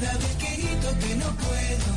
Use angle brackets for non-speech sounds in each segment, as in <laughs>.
cada vez que grito que no puedo.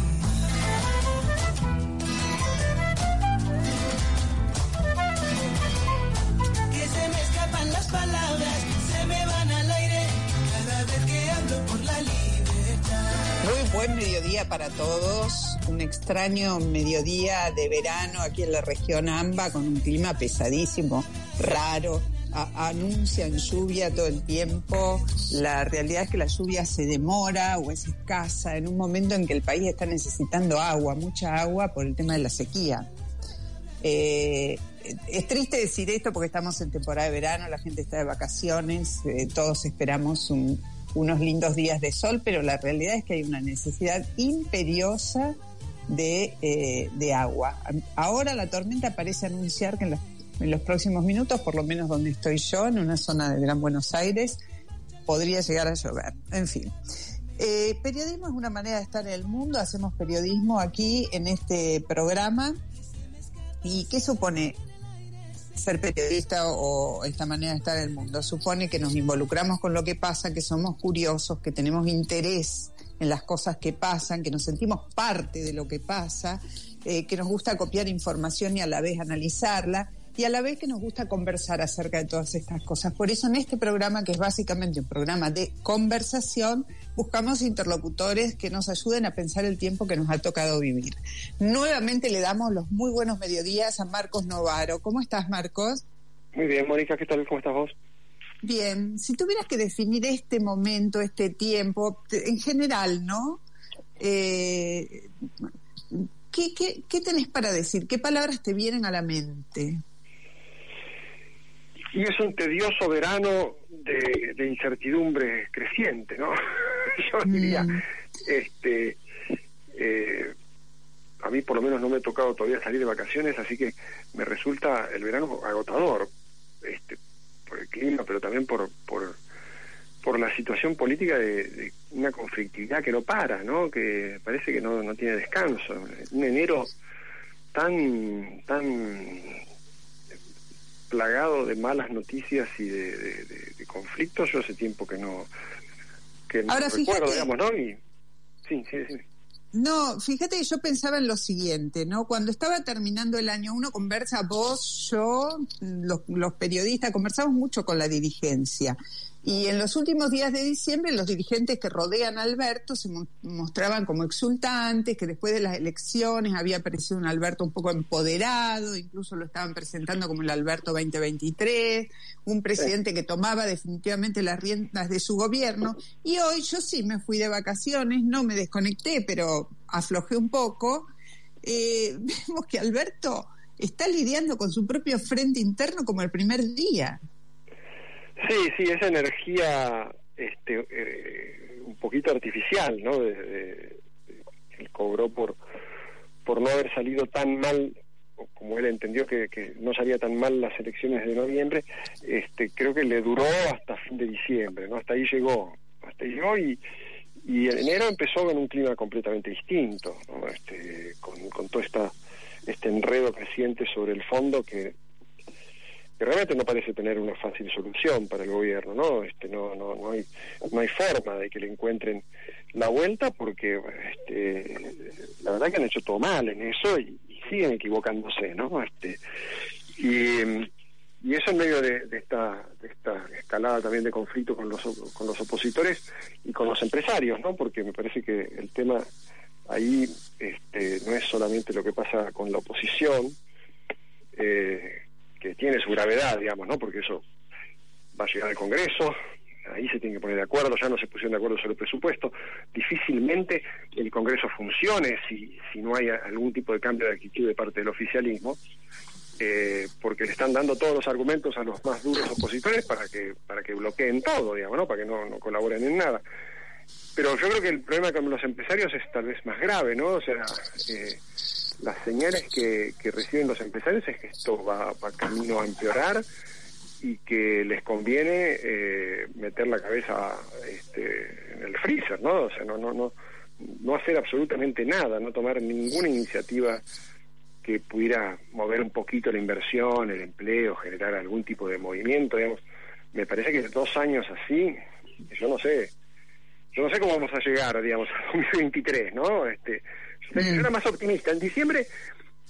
Que se me escapan las palabras, se me van al aire, cada vez que hablo por la libertad. Muy buen mediodía para todos. Un extraño mediodía de verano aquí en la región AMBA con un clima pesadísimo, raro. Anuncian lluvia todo el tiempo. La realidad es que la lluvia se demora o es escasa en un momento en que el país está necesitando agua, mucha agua por el tema de la sequía. Eh, es triste decir esto porque estamos en temporada de verano, la gente está de vacaciones, eh, todos esperamos un- unos lindos días de sol, pero la realidad es que hay una necesidad imperiosa de, eh, de agua. Ahora la tormenta parece anunciar que en los, en los próximos minutos, por lo menos donde estoy yo, en una zona de Gran Buenos Aires, podría llegar a llover. En fin. Eh, periodismo es una manera de estar en el mundo, hacemos periodismo aquí en este programa. ¿Y qué supone ser periodista o esta manera de estar en el mundo? Supone que nos involucramos con lo que pasa, que somos curiosos, que tenemos interés en las cosas que pasan, que nos sentimos parte de lo que pasa, eh, que nos gusta copiar información y a la vez analizarla y a la vez que nos gusta conversar acerca de todas estas cosas. Por eso en este programa, que es básicamente un programa de conversación, buscamos interlocutores que nos ayuden a pensar el tiempo que nos ha tocado vivir. Nuevamente le damos los muy buenos mediodías a Marcos Novaro. ¿Cómo estás, Marcos? Muy bien, Mónica, ¿qué tal? ¿Cómo estás vos? Bien, si tuvieras que definir este momento, este tiempo, en general, ¿no? Eh, ¿qué, qué, qué tenés para decir? ¿Qué palabras te vienen a la mente? Y es un tedioso verano de, de incertidumbre creciente, ¿no? <laughs> Yo diría, Mm. este, eh, a mí por lo menos no me ha tocado todavía salir de vacaciones, así que me resulta el verano agotador, este, por el clima, pero también por, por, por la situación política de, de una conflictividad que no para, ¿no? Que parece que no, no tiene descanso. Un enero tan, tan plagado de malas noticias y de, de- de- de conflictos, yo hace tiempo que no, que no recuerdo, digamos, ¿no? Y, sí, sí, sí. No, fíjate que yo pensaba en lo siguiente, ¿no? Cuando estaba terminando el año, uno conversa, vos, yo, los, los periodistas, conversamos mucho con la dirigencia. Y en los últimos días de diciembre, los dirigentes que rodean a Alberto se mo- mostraban como exultantes, que después de las elecciones había aparecido un Alberto un poco empoderado, incluso lo estaban presentando como el Alberto 2023, un presidente que tomaba definitivamente las riendas de su gobierno. Y hoy yo sí me fui de vacaciones, no me desconecté, pero aflojé un poco. Eh, <laughs> vemos que Alberto está lidiando con su propio frente interno como el primer día. Sí, sí, esa energía este, eh, un poquito artificial, ¿no? De, de- él cobró por, por no haber salido tan mal, como él entendió que, que no salía tan mal las elecciones de noviembre, este, creo que le duró hasta fin de diciembre, ¿no? Hasta ahí llegó, hasta ahí llegó y, y en enero empezó en un clima completamente distinto, ¿no? Este, con, con todo esta, este enredo creciente sobre el fondo que que realmente no parece tener una fácil solución para el gobierno, ¿no? Este, no, no, no hay, no hay forma de que le encuentren la vuelta porque, este, la verdad que han hecho todo mal en eso y, siguen equivocándose, ¿no? Este, y, y eso en medio de, esta, de esta escalada también de conflicto con los, con los opositores y con los empresarios, ¿no? Porque me parece que el tema ahí este, no es solamente lo que pasa con la oposición, eh, que tiene su gravedad, digamos, ¿no? Porque eso va a llegar al Congreso, ahí se tiene que poner de acuerdo, ya no se pusieron de acuerdo sobre el presupuesto, difícilmente el Congreso funcione si, si no hay algún tipo de cambio de actitud de parte del oficialismo, eh, porque le están dando todos los argumentos a los más duros opositores para que para que bloqueen todo, digamos, ¿no? para que no, no colaboren en nada. Pero yo creo que el problema con los empresarios es tal vez más grave, ¿no? O sea, eh, las señales que, reciben los empresarios es que esto va, va camino a empeorar y que les conviene eh, meter la cabeza este, en el freezer, ¿no? O sea, no, no, no, no hacer absolutamente nada, no tomar ninguna iniciativa que pudiera mover un poquito la inversión, el empleo, generar algún tipo de movimiento, digamos. Me parece que dos años así, yo no sé, yo no sé cómo vamos a llegar, digamos, a 2023, ¿no? Este, yo era más optimista. En diciembre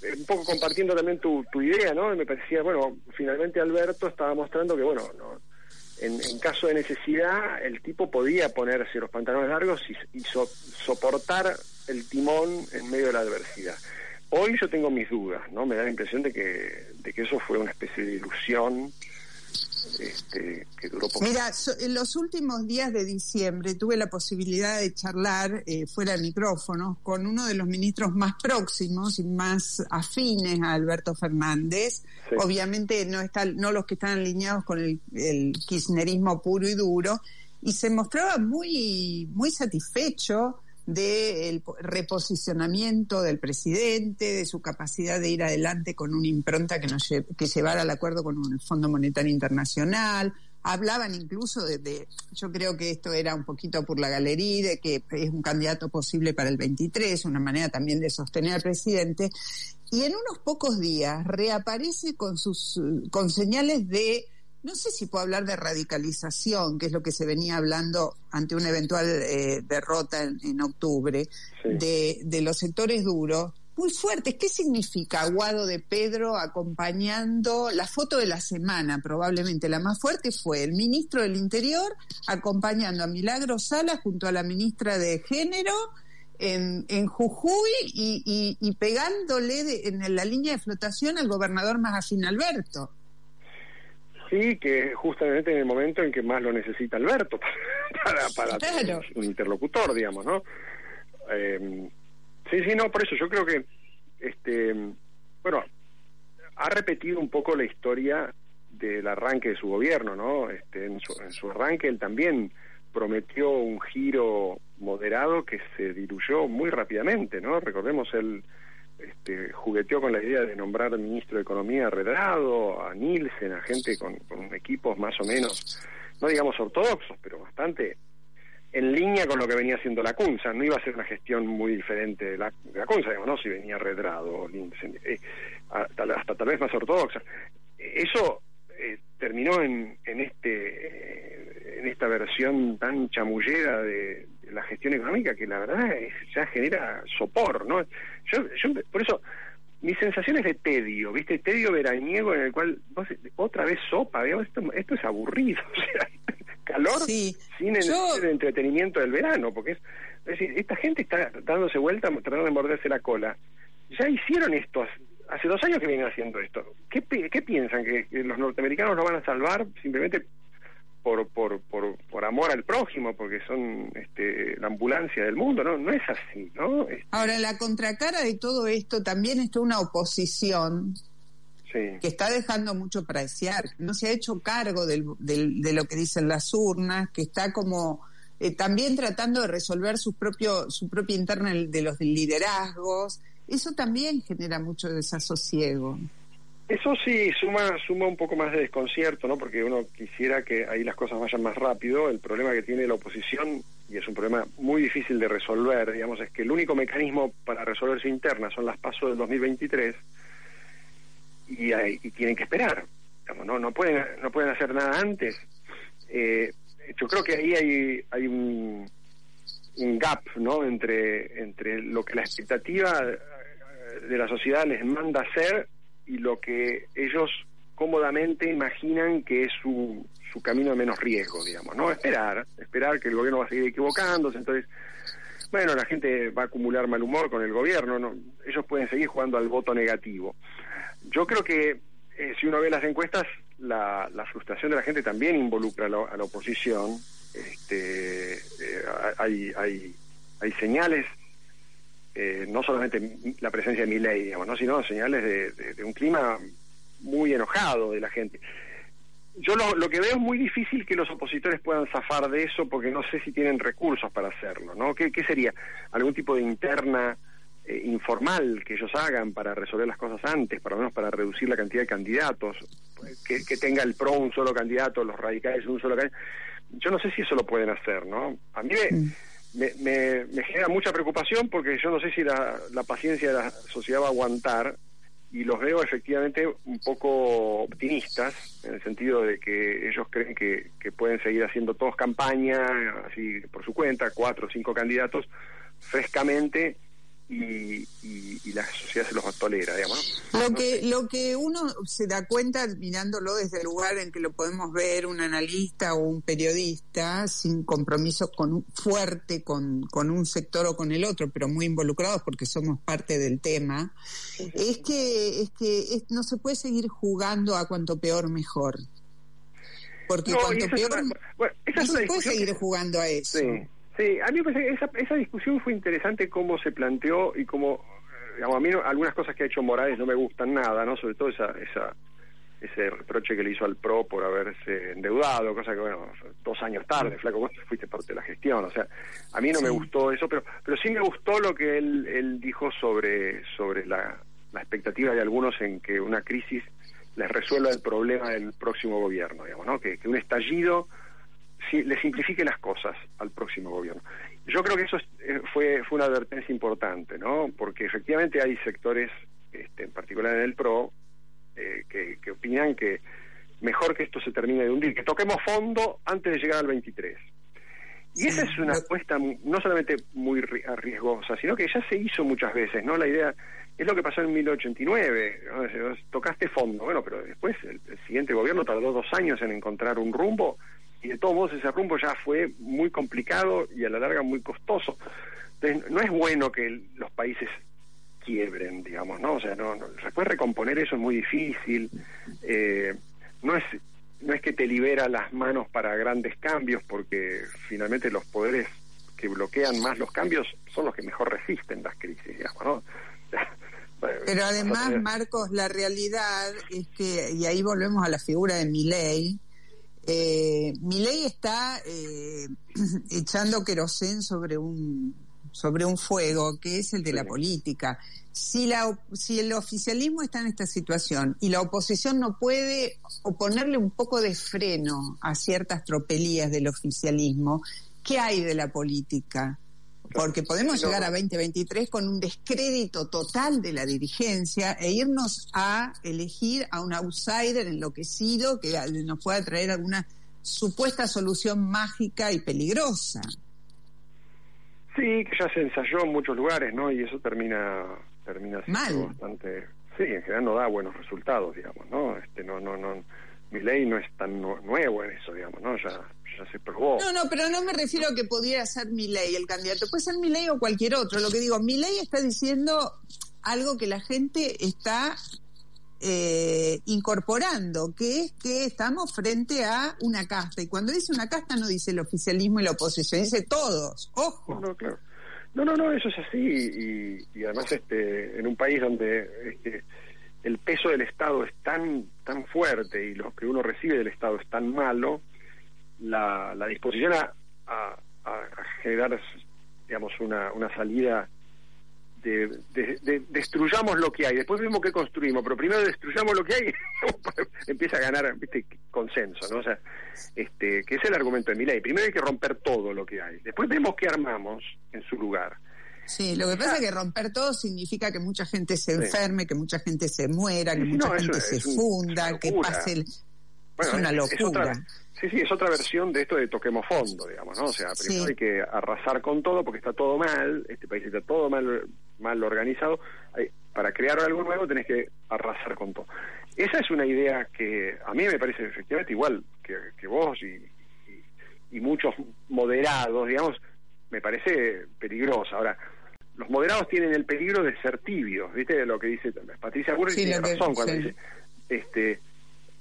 eh, un poco compartiendo también tu, tu idea, ¿no? Me parecía, bueno, finalmente Alberto estaba mostrando que, bueno, no, en, en, caso de necesidad, el tipo podía ponerse los pantalones largos y, soportar el timón en medio de la adversidad. Hoy yo tengo mis dudas, ¿no? Me da la impresión de que, de que eso fue una especie de ilusión este, que duró poco. Mira, en los últimos días de diciembre tuve la posibilidad de charlar eh, fuera de micrófono con uno de los ministros más próximos y más afines a Alberto Fernández. Obviamente no, están, no los que están alineados con el, el kirchnerismo puro y duro. Y se mostraba muy, muy satisfecho del reposicionamiento del presidente, de su capacidad de ir adelante con una impronta que, nos que llevara al acuerdo con el Fondo Monetario Internacional. Hablaban incluso de, yo creo que esto era un poquito por la galería, de que es un candidato posible para el 23, una manera también de sostener al presidente. Y en unos pocos días reaparece con sus, con señales de no sé si puedo hablar de radicalización, que es lo que se venía hablando ante una eventual eh, derrota en, octubre, de, de, los sectores duros, muy fuertes. ¿Qué significa Aguado de Pedro acompañando la foto de la semana? Probablemente la más fuerte fue el ministro del Interior acompañando a Milagro Sala junto a la ministra de Género. En, en Jujuy y, y, pegándole en la línea de flotación al gobernador más afín Alberto. Sí, que justamente en el momento en que más lo necesita Alberto <laughs> para, para, un interlocutor, digamos, ¿no? Eh, sí, sí, no, por eso yo creo que, este, bueno, ha repetido un poco la historia del arranque de su gobierno, ¿no? Este, en, su, en su arranque él también prometió un giro moderado que se diluyó muy rápidamente, ¿no? Recordemos el este, jugueteó con la idea de nombrar ministro de Economía a Redrado, a Nielsen, a gente con, equipos más o menos, no digamos ortodoxos, pero bastante en línea con lo que venía haciendo la CUNSA. No iba a ser una gestión muy diferente de la, de la CUNSA, digamos, ¿no? Si venía Redrado o Nielsen, eh, hasta, tal vez más ortodoxa. Eso eh, terminó en, en este eh, en esta versión tan chamullera de, la gestión económica que la verdad es, ya genera sopor, ¿no? Yo, yo por eso mi sensación es de tedio, ¿viste? Tedio veraniego en el cual vos, otra vez sopa, digamos, esto, esto es aburrido, <laughs> o sea, calor sin el, entretenimiento del verano, porque es, es decir, esta gente está dándose vuelta tratando de morderse la cola. Ya hicieron esto hace dos años que vienen haciendo esto. ¿Qué, qué piensan? ¿Que, los norteamericanos lo van a salvar simplemente por, por, por, por amor al prójimo, porque son este, la ambulancia del mundo? No, no es así, ¿no? Este Ahora, la contracara de todo esto también está una oposición que está dejando mucho para desear, no se ha hecho cargo del, de lo que dicen las urnas, que está como eh, también tratando de resolver su propio su propia interna de los liderazgos eso también genera mucho desasosiego. Eso sí, suma, suma un poco más de desconcierto, ¿no? Porque uno quisiera que ahí las cosas vayan más rápido. El problema que tiene la oposición, y es un problema muy difícil de resolver, digamos, es que el único mecanismo para resolverse interna son las pasos del 2023 y, y tienen que esperar. no, no, pueden, no pueden hacer nada antes. Eh, yo creo que ahí hay, hay un, un gap, ¿no? Entre, entre lo que la expectativa de la sociedad les manda hacer y lo que ellos cómodamente imaginan que es su, su camino de menos riesgo, digamos, ¿no? Esperar, esperar que el gobierno va a seguir equivocándose, entonces, bueno, la gente va a acumular mal humor con el gobierno, ¿no? ellos pueden seguir jugando al voto negativo. Yo creo que eh, si uno ve las encuestas, la, la, frustración de la gente también involucra a la, a la oposición. Este, eh, hay, hay, hay señales eh, no solamente la presencia de mi ley, digamos, ¿no? sino señales de, un clima muy enojado de la gente. Yo lo, lo, que veo es muy difícil que los opositores puedan zafar de eso porque no sé si tienen recursos para hacerlo, ¿no? ¿Qué, qué sería? ¿Algún tipo de interna eh, informal que ellos hagan para resolver las cosas antes, lo menos para reducir la cantidad de candidatos? Que, tenga el PRO un solo candidato, los radicales un solo candidato. Yo no sé si eso lo pueden hacer, ¿no? A me... Me, me, me, genera mucha preocupación porque yo no sé si la, la, paciencia de la sociedad va a aguantar y los veo efectivamente un poco optimistas en el sentido de que ellos creen que, que pueden seguir haciendo todos campaña, así por su cuenta, cuatro o cinco candidatos, frescamente y, y, y, la sociedad se los tolera, digamos. Lo no que sé. lo que uno se da cuenta mirándolo desde el lugar en que lo podemos ver un analista o un periodista sin compromiso con fuerte con, con un sector o con el otro, pero muy involucrados porque somos parte del tema, sí, sí. es que es que es, no se puede seguir jugando a cuanto peor mejor. Porque no, cuanto peor una, bueno, no se puede seguir que... jugando a eso. Sí. Sí, a mí me parece que esa, esa discusión fue interesante cómo se planteó y cómo, digamos, a mí no, algunas cosas que ha hecho Morales no me gustan nada, ¿no? Sobre todo esa, esa ese reproche que le hizo al PRO por haberse endeudado, cosa que, bueno, dos años tarde, flaco, vos fuiste parte de la gestión, o sea, a mí no sí. me gustó eso, pero pero sí me gustó lo que él, él dijo sobre, sobre la, la expectativa de algunos en que una crisis les resuelva el problema del próximo gobierno, digamos, ¿no? Que, que un estallido le simplifique las cosas al próximo gobierno. Yo creo que eso eh, fue, fue una advertencia importante, ¿no? Porque efectivamente hay sectores, este, en particular en el PRO, eh, que, que, opinan que mejor que esto se termine de hundir, que toquemos fondo antes de llegar al 23. Y esa es una apuesta no solamente muy riesgosa, sino que ya se hizo muchas veces, ¿no? La idea es lo que pasó en 1989, ¿no? tocaste fondo, bueno, pero después el, el siguiente gobierno tardó dos años en encontrar un rumbo y de todos modos ese rumbo ya fue muy complicado y a la larga muy costoso. Entonces, no es bueno que los países quiebren, digamos, ¿no? O sea, no, no después recomponer eso es muy difícil. Eh, no es no es que te libera las manos para grandes cambios, porque finalmente los poderes que bloquean más los cambios son los que mejor resisten las crisis, digamos, ¿no? <laughs> Pero además, Marcos, la realidad es que, y ahí volvemos a la figura de Miley, eh, ley está eh, <clears throat> echando querosén sobre un sobre un fuego que es el de la política. Si la si el oficialismo está en esta situación y la oposición no puede oponerle un poco de freno a ciertas tropelías del oficialismo, ¿qué hay de la política? Porque podemos llegar a 2023 con un descrédito total de la dirigencia e irnos a elegir a un outsider enloquecido que nos pueda traer alguna supuesta solución mágica y peligrosa. Sí, que ya se ensayó en muchos lugares, ¿no? Y eso termina termina siendo Mal. bastante sí, en general no da buenos resultados, digamos, ¿no? Este no no no mi ley no es tan nuevo en eso, digamos, ¿no? Ya, ya se probó. No, no, pero no me refiero a que pudiera ser mi ley el candidato. Puede ser mi ley o cualquier otro. Lo que digo, mi ley está diciendo algo que la gente está eh, incorporando, que es que estamos frente a una casta. Y cuando dice una casta no dice el oficialismo y la oposición, dice todos. Ojo. No, claro. No, no, no, eso es así. Y, y además este en un país donde... Este, el peso del Estado es tan tan fuerte y lo que uno recibe del Estado es tan malo, la, la disposición a, generar, digamos, una, una salida de, de, de, destruyamos lo que hay, después vemos que construimos, pero primero destruyamos lo que hay, <laughs> empieza a ganar ¿viste? consenso, ¿no? O sea, este, que es el argumento de mi ley. Primero hay que romper todo lo que hay, después vemos qué armamos en su lugar. Sí, lo que pasa es que romper todo significa que mucha gente se enferme, sí. que mucha gente se muera, que mucha no, gente se funda, que pase el... Bueno, es una locura. Es otra, sí, sí, es otra versión de esto de toquemos fondo, digamos, ¿no? O sea, primero sí. hay que arrasar con todo porque está todo mal, este país está todo mal, mal organizado. Para crear algo nuevo tenés que arrasar con todo. esa es una idea que a mí me parece efectivamente igual que, que vos y, y, y muchos moderados, digamos, me parece peligrosa. Ahora, los moderados tienen el peligro de ser tibios, ¿viste? Lo que dice Patricia Burri Sí, tiene que- razón cuando sí. dice, este,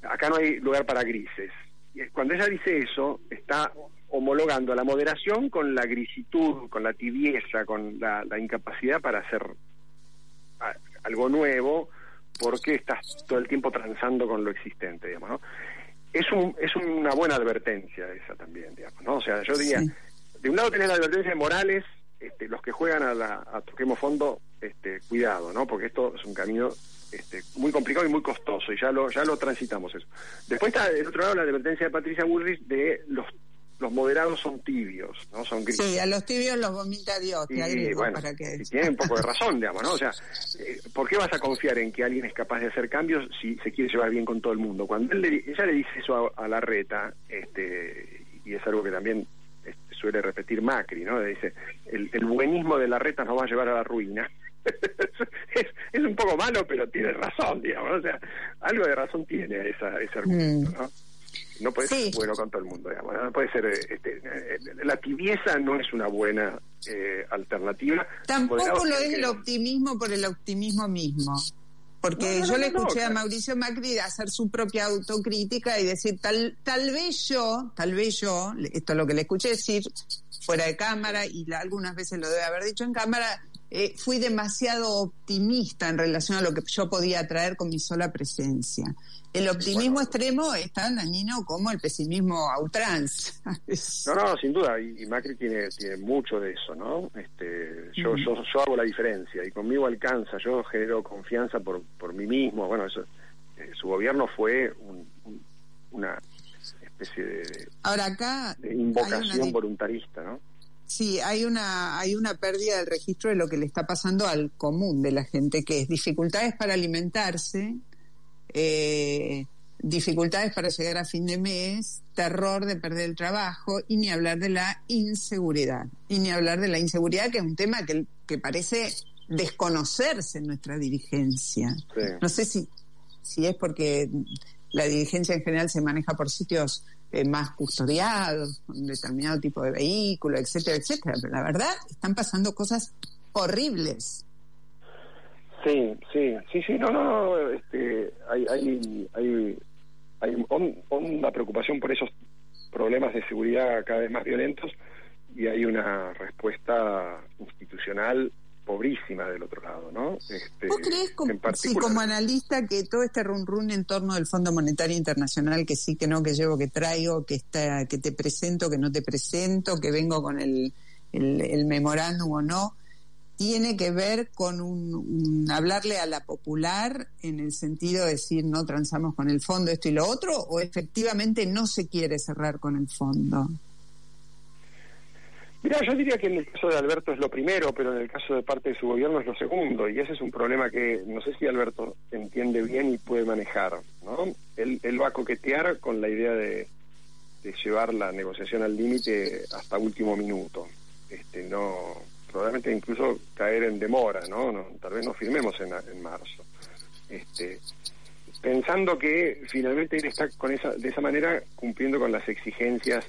acá no hay lugar para grises. Y cuando ella dice eso, está homologando la moderación con la grisitud, con la tibieza, con la, la incapacidad para hacer a- algo nuevo, porque estás todo el tiempo transando con lo existente, digamos, ¿no? Es, un, es una buena advertencia esa también, digamos, ¿no? O sea, yo diría, Sí. de un lado tenés la advertencia de Morales, este, los que juegan a, la, a Toquemos Fondo, este, cuidado, ¿no? Porque esto es un camino este, muy complicado y muy costoso, y ya lo, ya lo transitamos eso. Después está del otro lado la advertencia de Patricia Bullrich de los, los moderados son tibios, ¿no? Son grises. Sí, a los tibios los vomita Dios, te agrego bueno, para que... y tiene un poco de razón, digamos, ¿no? O sea, eh, ¿por qué vas a confiar en que alguien es capaz de hacer cambios si se quiere llevar bien con todo el mundo? Cuando él le, ella le dice eso a, a la reta, este, y es algo que también suele repetir Macri, ¿no? Dice, el, el buenismo de la reta nos va a llevar a la ruina. <laughs> es, es un poco malo, pero tiene razón, digamos, o sea, algo de razón tiene esa, ese argumento, ¿no? No puede Sí. ser bueno con todo el mundo, digamos. No puede ser. este, eh, la tibieza no es una buena eh, alternativa. Tampoco lo es que- el optimismo por el optimismo mismo. Porque No, no, yo le escuché a. Mauricio Macri hacer su propia autocrítica y decir, tal, tal vez yo, tal vez yo, esto es lo que le escuché decir fuera de cámara y la- algunas veces lo debe haber dicho en cámara, eh, fui demasiado optimista en relación a lo que yo podía traer con mi sola presencia. El optimismo extremo es tan dañino como el pesimismo a ultranza. <laughs> No, no, sin duda. Y, Macri tiene, tiene mucho de eso, ¿no? Este, yo, yo, yo hago la diferencia y conmigo alcanza. Yo genero confianza por, por mí mismo. Bueno, eso. eh, su gobierno fue un- un- una especie de, Ahora acá de una invocación voluntarista, ¿no? Sí, hay una, hay una pérdida del registro de lo que le está pasando al común de la gente, que es dificultades para alimentarse, eh, dificultades para llegar a fin de mes, terror de perder el trabajo y ni hablar de la inseguridad. Y ni hablar de la inseguridad, que es un tema que, que parece desconocerse en nuestra dirigencia. Sí. No sé si, si es porque la dirigencia en general se maneja por sitios eh, más custodiados, con determinado tipo de vehículo, etcétera, etcétera. Pero la verdad, están pasando cosas horribles. Sí, sí, sí, sí, no, no, no, este, hay, hay, hay, hay honda preocupación por esos problemas de seguridad cada vez más violentos y hay una respuesta institucional pobrísima del otro lado, ¿no? Este, ¿Vos crees, como, sí, como analista, que todo este run run en torno del Fondo Monetario Internacional, que sí, que no, que llevo, que traigo, que está, que te presento, que no te presento, que vengo con el, el, el memorándum o no, tiene que ver con un, hablarle a la popular en el sentido de decir no transamos con el fondo esto y lo otro, o efectivamente no se quiere cerrar con el fondo? Mira, yo diría que en el caso de Alberto es lo primero, pero en el caso de parte de su gobierno es lo segundo, y ese es un problema que no sé si Alberto entiende bien y puede manejar, ¿no? Él, él va a coquetear con la idea de, de llevar la negociación al límite hasta último minuto. Este, no, probablemente incluso caer en demora, ¿no? No, tal vez no firmemos en, en marzo. Este, pensando que finalmente él está con esa, de esa manera cumpliendo con las exigencias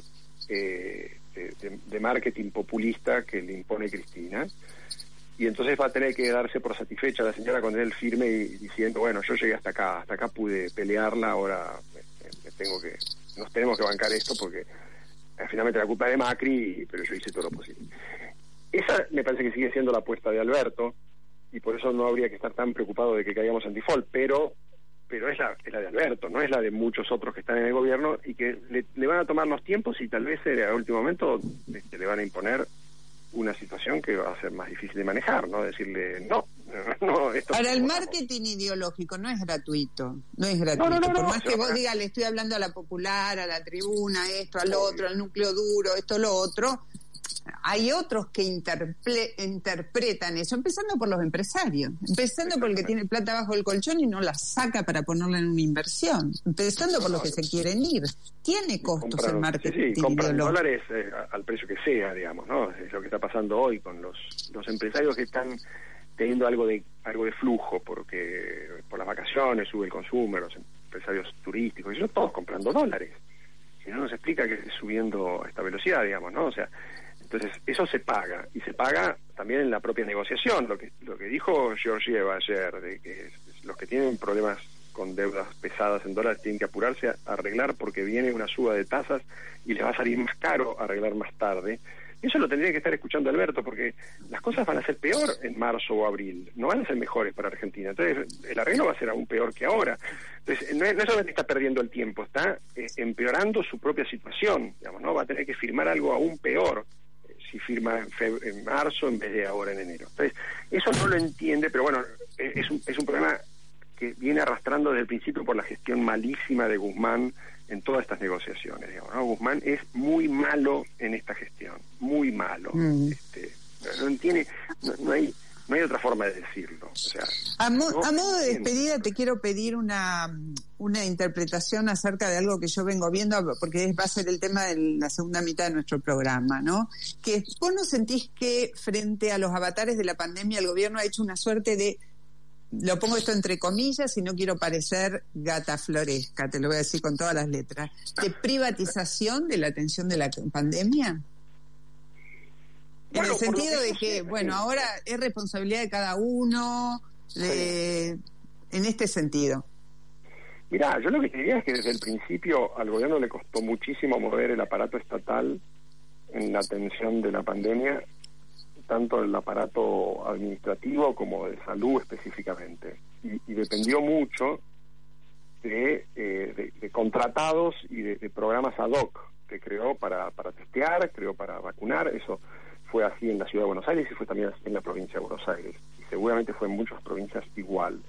eh, de, marketing populista que le impone Cristina. Y entonces va a tener que darse por satisfecha la señora con él firme y diciendo, bueno, yo llegué hasta acá, hasta acá pude pelearla, ahora me tengo que, nos tenemos que bancar esto porque eh, finalmente la culpa es de Macri, pero yo hice todo lo posible. Esa me parece que sigue siendo la apuesta de Alberto y por eso no habría que estar tan preocupado de que caigamos en default, pero pero es la, es la de Alberto, no es la de muchos otros que están en el gobierno y que le, le van a tomar los tiempos y tal vez eh, a último momento este, le van a imponer una situación que va a ser más difícil de manejar, ¿no? Decirle, no, <laughs> no, esto Ahora, el marketing ideológico no es gratuito, no es gratuito. no, no, Por no, más que vos digas, le estoy hablando a la popular, a la tribuna, esto, al otro, al núcleo duro, esto, lo otro, hay otros que interple- interpretan eso, empezando por los empresarios, empezando por el que tiene plata bajo el colchón y no la saca para ponerla en una inversión, empezando por los que se quieren ir. Tiene costos compran- el marketing sí, sí, compran dólares eh, al precio que sea, digamos, ¿no? Es lo que está pasando hoy con los, los empresarios que están teniendo algo de algo de flujo, porque por las vacaciones sube el consumo, los empresarios turísticos, y yo todos comprando dólares. Si no nos explica que esté subiendo a esta velocidad, digamos, ¿no? O sea, entonces eso se paga, y se paga también en la propia negociación, lo que, lo que dijo Georgieva ayer, de que los que tienen problemas con deudas pesadas en dólares tienen que apurarse a arreglar porque viene una suba de tasas y les va a salir más caro arreglar más tarde. Eso lo tendría que estar escuchando Alberto, porque las cosas van a ser peor en marzo o abril, no van a ser mejores para Argentina. Entonces, el arreglo va a ser aún peor que ahora. Entonces, no, es, solamente está perdiendo el tiempo, está eh, empeorando su propia situación. Digamos, ¿no? Va a tener que firmar algo aún peor si firma en, en, marzo en vez de ahora en enero. Entonces, eso no lo entiende, pero bueno, eh, es un, es un problema que viene arrastrando desde el principio por la gestión malísima de Guzmán en todas estas negociaciones. Digamos, ¿no? Guzmán es muy malo en esta gestión, muy malo. Mm. Este, no, tiene, no, hay no hay otra forma de decirlo. O sea, a, modo de despedida te quiero pedir una, una interpretación acerca de algo que yo vengo viendo, porque va a ser el tema de la segunda mitad de nuestro programa, ¿no? Que vos no sentís que frente a los avatares de la pandemia el gobierno ha hecho una suerte de lo pongo esto entre comillas y no quiero parecer gata floresca, te lo voy a decir con todas las letras, de privatización de la atención de la pandemia. En el sentido de que, bueno, ahora es responsabilidad de cada uno, en este sentido. Mira, yo lo que diría es que desde el principio al gobierno le costó muchísimo mover el aparato estatal en la atención de la pandemia tanto el aparato administrativo como de salud específicamente. Y, dependió mucho de, eh, de, contratados y de, programas ad hoc que creó para, para testear, creó para vacunar. Eso fue así en la ciudad de Buenos Aires y fue también así en la provincia de Buenos Aires. Y seguramente fue en muchas provincias igual.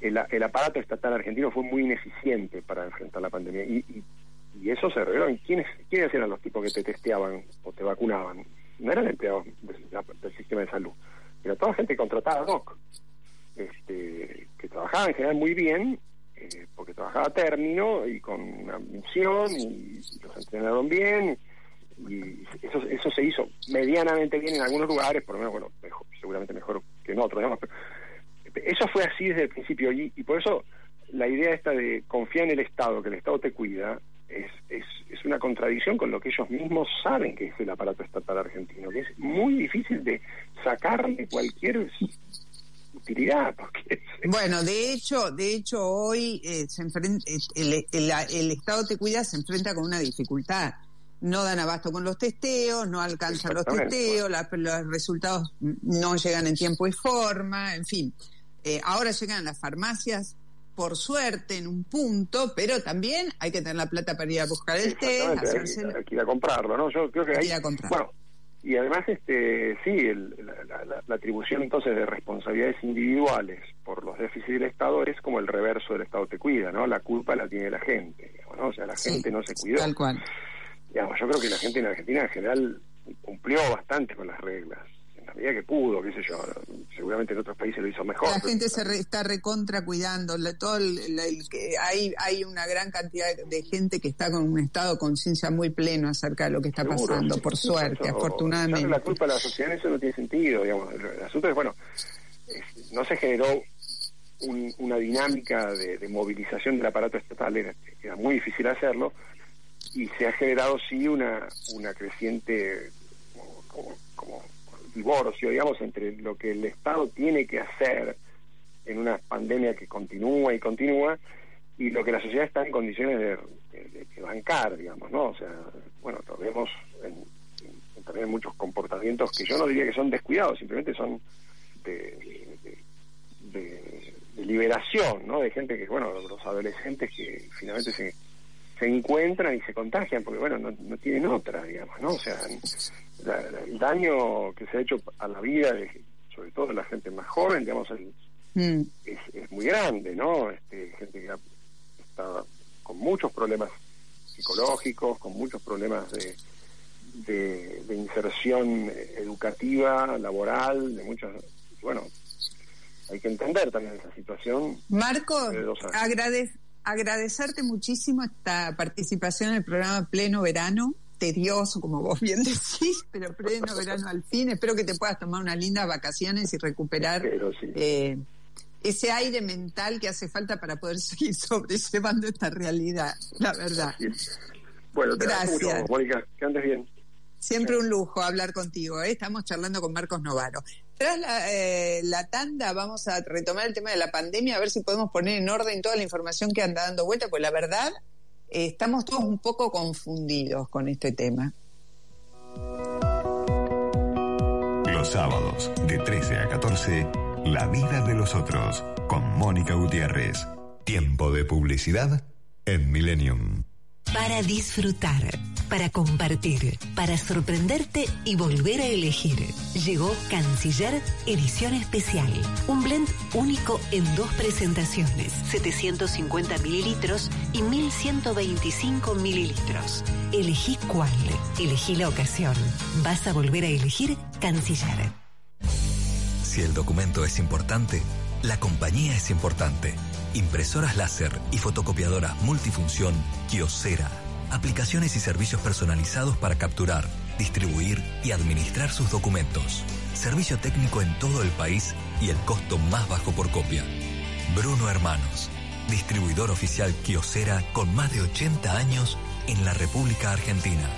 El, el aparato estatal argentino fue muy ineficiente para enfrentar la pandemia. Y, y, y eso se reveló en quiénes, quiénes eran los tipos que te testeaban o te vacunaban no eran empleados del, sistema de salud, era toda gente contratada doc, este, que trabajaba en general muy bien, eh, porque trabajaba a término y con una misión y, los entrenaron bien eso eso se hizo medianamente bien en algunos lugares, por lo menos, bueno, seguramente mejor que en otros, pero eso fue así desde el principio y, y por eso la idea esta de confiar en el Estado, que el Estado te cuida, es, es, es, una contradicción con lo que ellos mismos saben que es el aparato estatal argentino, que es muy difícil de sacarle cualquier utilidad. Porque bueno, de hecho, de hecho hoy eh, se enfrenta, el, el, Estado te cuida se enfrenta con una dificultad. No dan abasto con los testeos, no alcanzan los testeos, los resultados no llegan en tiempo y forma, en fin. Eh, ahora llegan las farmacias por suerte en un punto, pero también hay que tener la plata para ir a buscar el té, hacerse... Hay, que ir a comprarlo, ¿no? Yo creo que hay, bueno, y además este sí, la, atribución entonces de responsabilidades individuales por los déficits del Estado es como el reverso del Estado te cuida, ¿no? La culpa la tiene la gente, ¿no? O sea, la gente no se cuidó. Tal cual. Digamos, yo creo que la gente en Argentina en general cumplió bastante con las reglas medida que pudo, qué sé yo. Seguramente en otros países lo hizo mejor. La gente se está recontra cuidando. todo el, que hay hay una gran cantidad de gente que está con un estado de conciencia muy pleno acerca de lo que está pasando, por suerte, afortunadamente. La culpa de la sociedad eso no tiene sentido, digamos. El asunto es, bueno, no se generó una dinámica de, movilización del aparato estatal, era, muy difícil hacerlo, y se ha generado sí una, una creciente como divorcio, digamos, entre lo que el Estado tiene que hacer en una pandemia que continúa y continúa y lo que la sociedad está en condiciones de, bancar, digamos, ¿no? O sea, bueno, vemos en, también muchos comportamientos que yo no diría que son descuidados, simplemente son de, liberación, ¿no? De gente que, bueno, los adolescentes que finalmente se, se encuentran y se contagian, porque, bueno, no, no tienen otra, digamos, ¿no? O sea, el daño que se ha hecho a la vida, de, sobre todo de la gente más joven, digamos, mm. es, muy grande, ¿no? Este, gente que está con muchos problemas psicológicos, con muchos problemas de, de, inserción educativa, laboral, de muchos, bueno, hay que entender también esa situación. Marco, agradecerte muchísimo esta participación en el programa Pleno Verano tedioso, como vos bien decís, pero pleno verano al fin. Espero que te puedas tomar unas lindas vacaciones y recuperar eh, ese aire mental que hace falta para poder <laughs> seguir sobrellevando esta realidad, la verdad. Bueno, gracias. Mónica, que andes bien. Siempre un lujo hablar contigo. ¿eh? Estamos charlando con Marcos Novaro. Tras eh, la, tanda vamos a retomar el tema de la pandemia, a ver si podemos poner en orden toda la información que anda dando vuelta, pues la verdad eh, estamos todos un poco confundidos con este tema. Los sábados, de 13 a 14, La vida de los otros, con Mónica Gutiérrez. Tiempo de publicidad en Millennium. Para disfrutar para compartir, para sorprenderte y volver a elegir. Llegó Canciller Edición Especial, un blend único en dos presentaciones, 750 mililitros y 1125 mililitros. Elegí cuál, elegí la ocasión. Vas a volver a elegir Canciller. Si el documento es importante, la compañía es importante. Impresoras láser y fotocopiadoras multifunción Kiosera aplicaciones y servicios personalizados para capturar, distribuir y administrar sus documentos. Servicio técnico en todo el país y el costo más bajo por copia. Bruno Hermanos, distribuidor oficial Kiosera con más de 80 años en la República Argentina.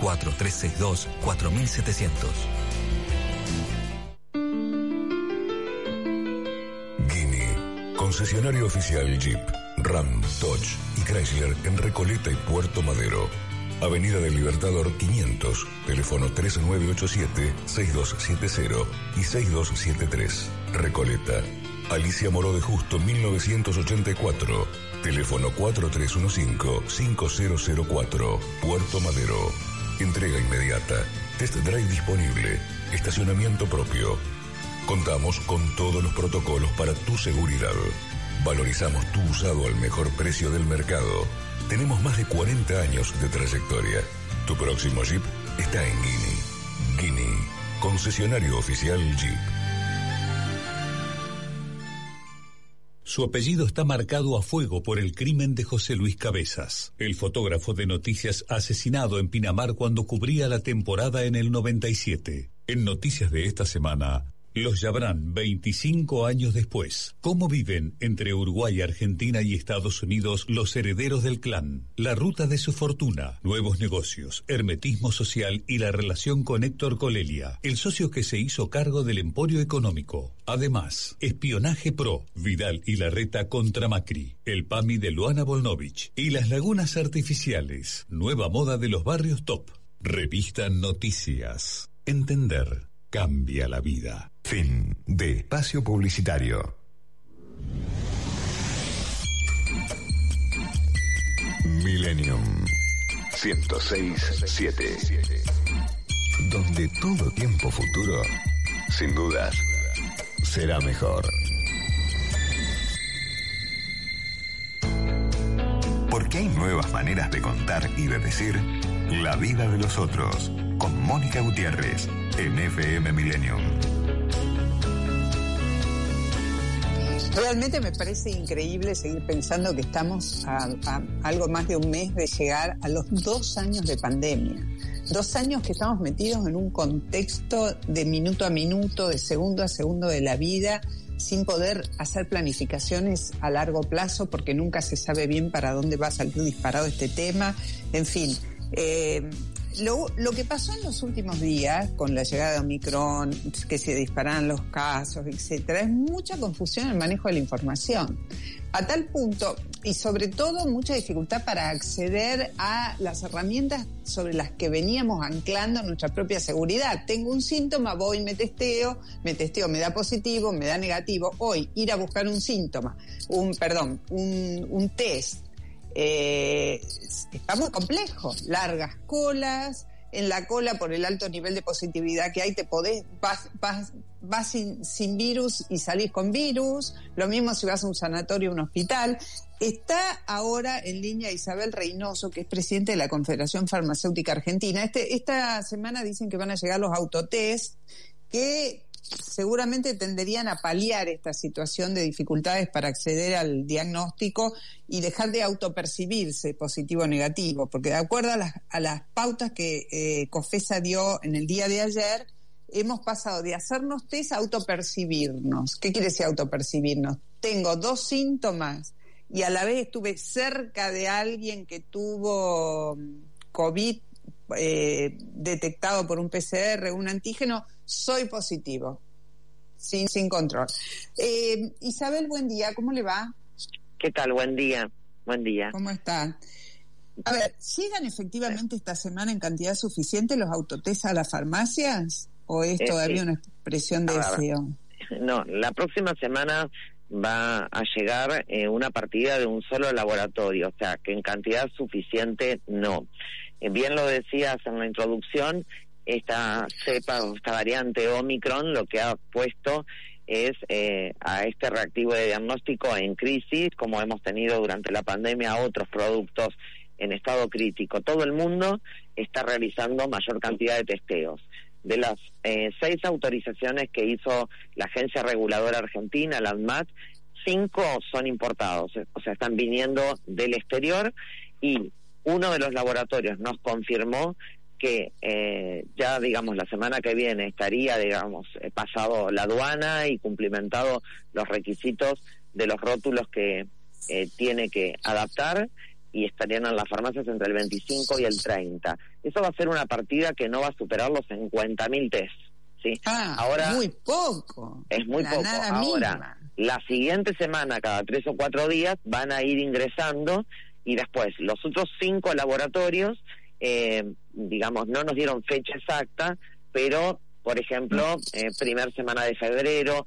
4362-4700. Guinea, concesionario oficial Jeep. Ram, Dodge y Chrysler en Recoleta y Puerto Madero. Avenida del Libertador 500, teléfono 3987-6270 y 6273. Recoleta. Alicia Moró de Justo 1984, teléfono 4315-5004, Puerto Madero. Entrega inmediata, test drive disponible, estacionamiento propio. Contamos con todos los protocolos para tu seguridad. Valorizamos tu usado al mejor precio del mercado. Tenemos más de 40 años de trayectoria. Tu próximo Jeep está en Guinea. Guinea, concesionario oficial Jeep. Su apellido está marcado a fuego por el crimen de José Luis Cabezas, el fotógrafo de noticias asesinado en Pinamar cuando cubría la temporada en el 97. En noticias de esta semana, los llamarán 25 años después. ¿Cómo viven entre Uruguay, Argentina y Estados Unidos los herederos del clan? La ruta de su fortuna, nuevos negocios, hermetismo social y la relación con Héctor Colelia, el socio que se hizo cargo del emporio económico. Además, espionaje pro, Vidal y Larreta contra Macri, el PAMI de Luana Volnovich y las lagunas artificiales, nueva moda de los barrios top. Revista Noticias. Entender cambia la vida. Fin de espacio publicitario. Millennium 106.7 Donde todo tiempo futuro, sin dudas, será mejor. Porque hay nuevas maneras de contar y de decir la vida de los otros. Con Mónica Gutiérrez en FM Millennium. Realmente me parece increíble seguir pensando que estamos a, algo más de un mes de llegar a los dos años de pandemia. Dos años que estamos metidos en un contexto de minuto a minuto, de segundo a segundo de la vida, sin poder hacer planificaciones a largo plazo porque nunca se sabe bien para dónde va a salir disparado este tema. En fin, eh, lo, que pasó en los últimos días, con la llegada de Omicron, que se disparan los casos, etcétera, es mucha confusión en el manejo de la información. A tal punto, y sobre todo mucha dificultad para acceder a las herramientas sobre las que veníamos anclando nuestra propia seguridad. Tengo un síntoma, voy, me testeo, me testeo, me da positivo, me da negativo. Hoy, ir a buscar un síntoma, un, perdón, un, un test eh, está muy complejo. Largas colas, en la cola por el alto nivel de positividad que hay, te podés, vas, vas, vas sin, virus y salís con virus. Lo mismo si vas a un sanatorio o un hospital. Está ahora en línea Isabel Reynoso, que es presidente de la Confederación Farmacéutica Argentina. Este, esta semana dicen que van a llegar los autotest que seguramente tenderían a paliar esta situación de dificultades para acceder al diagnóstico y dejar de autopercibirse positivo o negativo, porque de acuerdo a las, a las pautas que eh, COFESA dio en el día de ayer, hemos pasado de hacernos test a autopercibirnos. ¿Qué quiere decir autopercibirnos? Tengo dos síntomas y a la vez estuve cerca de alguien que tuvo mm, COVID eh, detectado por un PCR, un antígeno, soy positivo, sin, sin control. Eh, Isabel, buen día, ¿cómo le va? ¿Qué tal? Buen día, buen día. ¿Cómo está? A ver, ¿llegan efectivamente esta semana en cantidad suficiente los autotest a las farmacias? ¿O es todavía una expresión de deseo? <laughs> No, la próxima semana va a llegar eh, una partida de un solo laboratorio, o sea, que en cantidad suficiente no. Eh, bien lo decías en la introducción, esta cepa o esta variante Omicron lo que ha puesto es eh, a este reactivo de diagnóstico en crisis, como hemos tenido durante la pandemia otros productos en estado crítico. Todo el mundo está realizando mayor cantidad de testeos. De las eh, seis autorizaciones que hizo la Agencia Reguladora Argentina, la ANMAT, cinco son importados, o sea, están viniendo del exterior y uno de los laboratorios nos confirmó que eh, ya, digamos, la semana que viene estaría, digamos, eh, pasado la aduana y cumplimentado los requisitos de los rótulos que eh, tiene que adaptar y estarían en las farmacias entre el 25 y el 30. Eso va a ser una partida que no va a superar los 50.000 test. ¿sí? Ah, Ahora, muy poco. Es muy poco. Ahora, la siguiente semana, cada tres o cuatro días, van a ir ingresando y después los otros cinco laboratorios, eh, digamos, no nos dieron fecha exacta, pero, por ejemplo, eh, primer semana de febrero,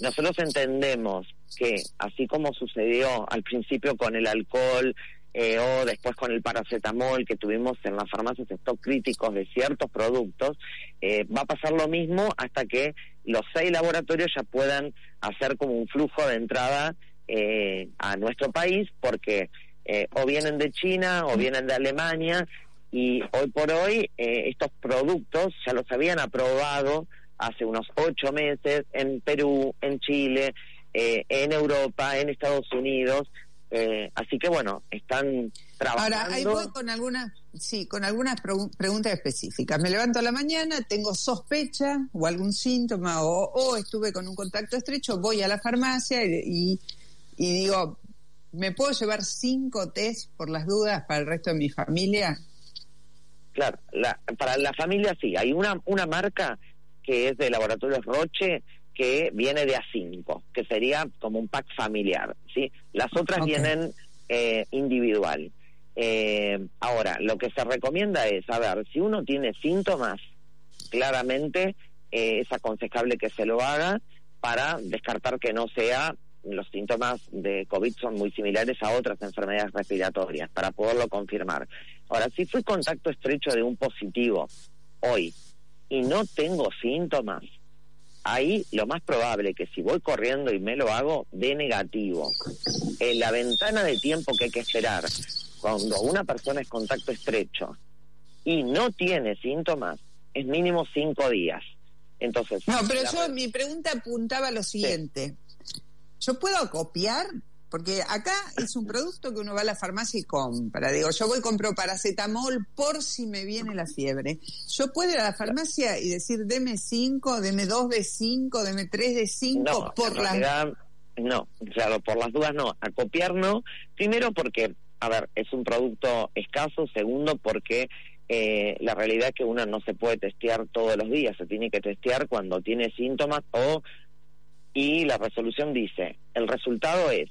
nosotros entendemos que así como sucedió al principio con el alcohol, eh, o después con el paracetamol que tuvimos en las farmacias stock críticos de ciertos productos, eh, va a pasar lo mismo hasta que los seis laboratorios ya puedan hacer como un flujo de entrada eh, a nuestro país, porque o vienen de China o vienen de Alemania, y hoy por hoy estos productos ya los habían aprobado hace unos ocho meses en Perú, en Chile, en Europa, en Estados Unidos, eh, así que bueno, están trabajando. Ahora, ahí voy con algunas, sí, con algunas preguntas específicas. Me levanto a la mañana, tengo sospecha o algún síntoma o, estuve con un contacto estrecho, voy a la farmacia y, y, digo, ¿me puedo llevar cinco test por las dudas para el resto de mi familia? Claro, para la familia sí. Hay una, una marca que es de Laboratorios Roche que viene de A5, que sería como un pack familiar, ¿sí? Las otras vienen eh, individual. Eh, ahora, lo que se recomienda es, a ver, si uno tiene síntomas, claramente eh, es aconsejable que se lo haga para descartar que no sea los síntomas de COVID son muy similares a otras enfermedades respiratorias, para poderlo confirmar. Ahora, si fui contacto estrecho de un positivo hoy y no tengo síntomas, ahí lo más probable que si voy corriendo y me lo hago, de negativo. En la ventana de tiempo que hay que esperar cuando una persona es contacto estrecho y no tiene síntomas, es mínimo cinco días. Entonces. No, pero yo, mi pregunta apuntaba a lo siguiente. ¿Yo puedo copiar porque acá es un producto que uno va a la farmacia y compra. Digo, yo voy y compro paracetamol por si me viene la fiebre. Yo puedo ir a la farmacia y decir, deme cinco, deme dos de cinco, deme tres de cinco, no, por la... No, claro, por las dudas no. A copiar no. Primero porque, a ver, es un producto escaso. Segundo porque eh, la realidad es que uno no se puede testear todos los días. Se tiene que testear cuando tiene síntomas o... Y la resolución dice, el resultado es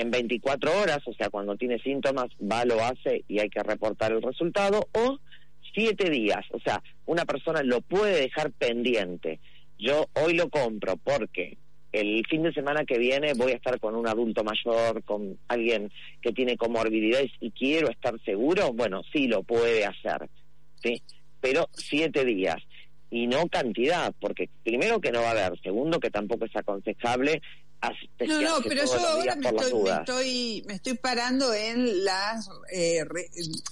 en 24 horas, o sea, cuando tiene síntomas, va, lo hace y hay que reportar el resultado, o siete días, o sea, una persona lo puede dejar pendiente. Yo hoy lo compro porque el fin de semana que viene voy a estar con un adulto mayor, con alguien que tiene comorbilidades y quiero estar seguro, bueno, sí lo puede hacer, ¿sí? Pero siete días y no cantidad, porque primero que no va a haber, segundo que tampoco es aconsejable no, no, pero yo ahora me estoy, me estoy, parando en las, eh,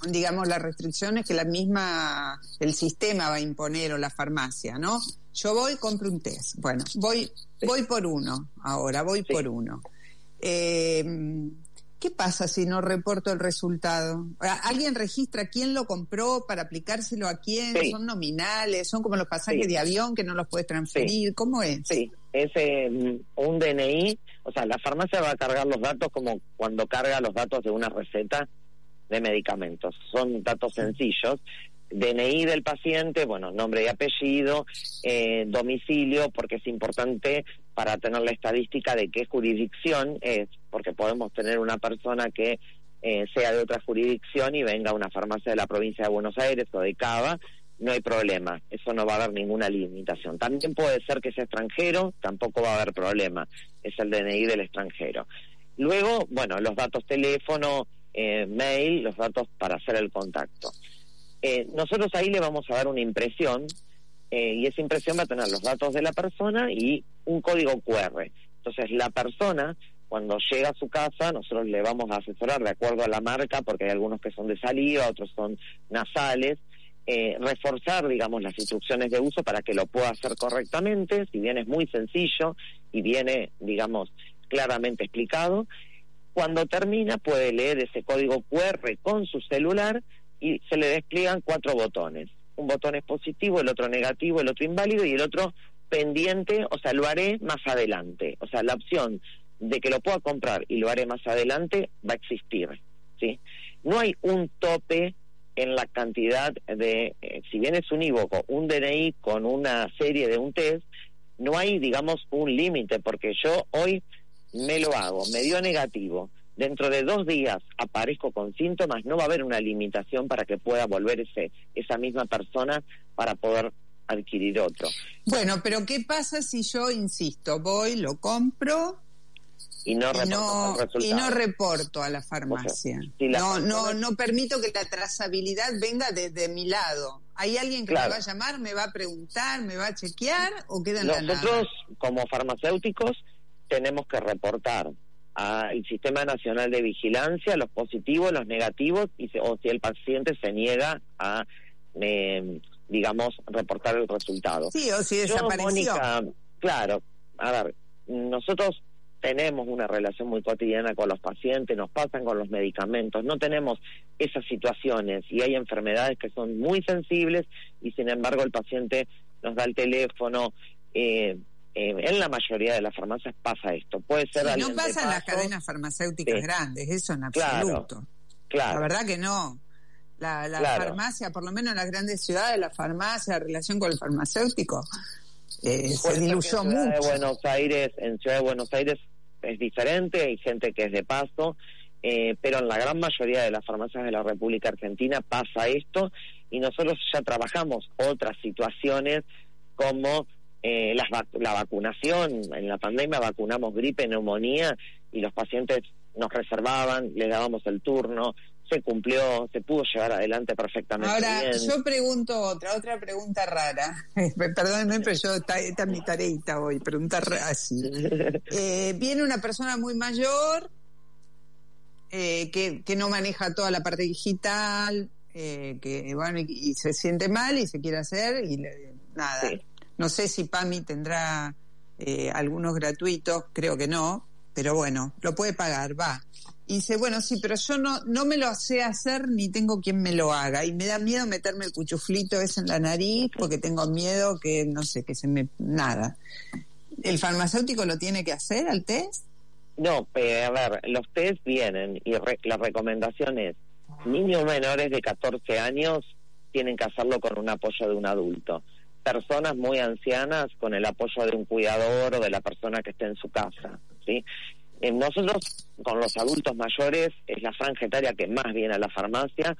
digamos, las restricciones que la misma, el sistema va a imponer o la farmacia, ¿no? Yo voy, compro un test. Bueno, voy, voy por uno ahora, voy por uno. Eh, ¿Qué pasa si no reporto el resultado? ¿Alguien registra quién lo compró para aplicárselo a quién? ¿Son nominales? ¿Son como los pasajes de avión que no los puedes transferir? ¿Cómo es? Sí, es eh, un DNI. O sea, la farmacia va a cargar los datos como cuando carga los datos de una receta de medicamentos. Son datos sencillos. DNI del paciente, bueno, nombre y apellido, eh, domicilio, porque es importante para tener la estadística de qué jurisdicción es, porque podemos tener una persona que eh, sea de otra jurisdicción y venga a una farmacia de la provincia de Buenos Aires o de Cava, no hay problema, eso no va a haber ninguna limitación. También puede ser que sea extranjero, tampoco va a haber problema, es el DNI del extranjero. Luego, bueno, los datos teléfono, eh, mail, los datos para hacer el contacto. Eh, nosotros ahí le vamos a dar una impresión eh, y esa impresión va a tener los datos de la persona y un código QR. Entonces la persona cuando llega a su casa nosotros le vamos a asesorar de acuerdo a la marca porque hay algunos que son de saliva, otros son nasales, eh, reforzar digamos las instrucciones de uso para que lo pueda hacer correctamente, si bien es muy sencillo y viene digamos claramente explicado. Cuando termina puede leer ese código QR con su celular y se le despliegan cuatro botones un botón es positivo, el otro negativo, el otro inválido y el otro pendiente, o sea, lo haré más adelante. O sea, la opción de que lo pueda comprar y lo haré más adelante va a existir, ¿sí? No hay un tope en la cantidad de, eh, si bien es unívoco, un DNI con una serie de un test, no hay, digamos, un límite, porque yo hoy me lo hago, me dio negativo, dentro de dos días aparezco con síntomas, no va a haber una limitación para que pueda volver ese, esa misma persona para poder adquirir otro. Bueno, pero ¿qué pasa si yo insisto, voy, lo compro y no, y no, reporto a la farmacia? no, no, no permito que la trazabilidad venga desde mi lado. ¿Hay alguien que me va a llamar, me va a preguntar, me va a chequear o queda en Nosotros, como farmacéuticos, tenemos que reportar al Sistema Nacional de Vigilancia, los positivos, los negativos, y o si el paciente se niega a, eh, digamos, reportar el resultado. Sí, o si desapareció. claro, a ver, nosotros tenemos una relación muy cotidiana con los pacientes, nos pasan con los medicamentos, no tenemos esas situaciones y hay enfermedades que son muy sensibles y sin embargo el paciente nos da el teléfono, eh, eh, en la mayoría de las farmacias pasa esto. Puede ser No pasa en las cadenas farmacéuticas grandes, eso en absoluto. Claro, La verdad que no. La, farmacia, por lo menos en las grandes ciudades, la farmacia, la relación con el farmacéutico, eh, se diluyó en mucho. De Buenos Aires, en Ciudad de Buenos Aires es diferente, hay gente que es de paso, eh, pero en la gran mayoría de las farmacias de la República Argentina pasa esto y nosotros ya trabajamos otras situaciones como eh, la vacunación, en la pandemia vacunamos gripe, neumonía y los pacientes nos reservaban, les dábamos el turno, se cumplió, se pudo llevar adelante perfectamente. Ahora, yo pregunto otra, otra pregunta rara. <laughs> Perdónenme, pero yo esta mi tareita hoy, preguntar así. <laughs> Eh, viene una persona muy mayor eh, que, que no maneja toda la parte digital, eh, que bueno, y, se siente mal y se quiere hacer y nada. No sé si PAMI tendrá eh, algunos gratuitos, creo que no, pero bueno, lo puede pagar, va. Y dice, bueno, sí, pero yo no, no me lo sé hacer ni tengo quien me lo haga. Y me da miedo meterme el cuchuflito ese en la nariz porque tengo miedo que, no sé, que se me... nada. ¿El farmacéutico lo tiene que hacer al test? No, eh, a ver, los test vienen y la recomendación es, niños menores de 14 años tienen que hacerlo con un apoyo de un adulto personas muy ancianas con el apoyo de un cuidador o de la persona que esté en su casa, ¿sí? Eh, nosotros, con los adultos mayores, es la franja etaria que más viene a la farmacia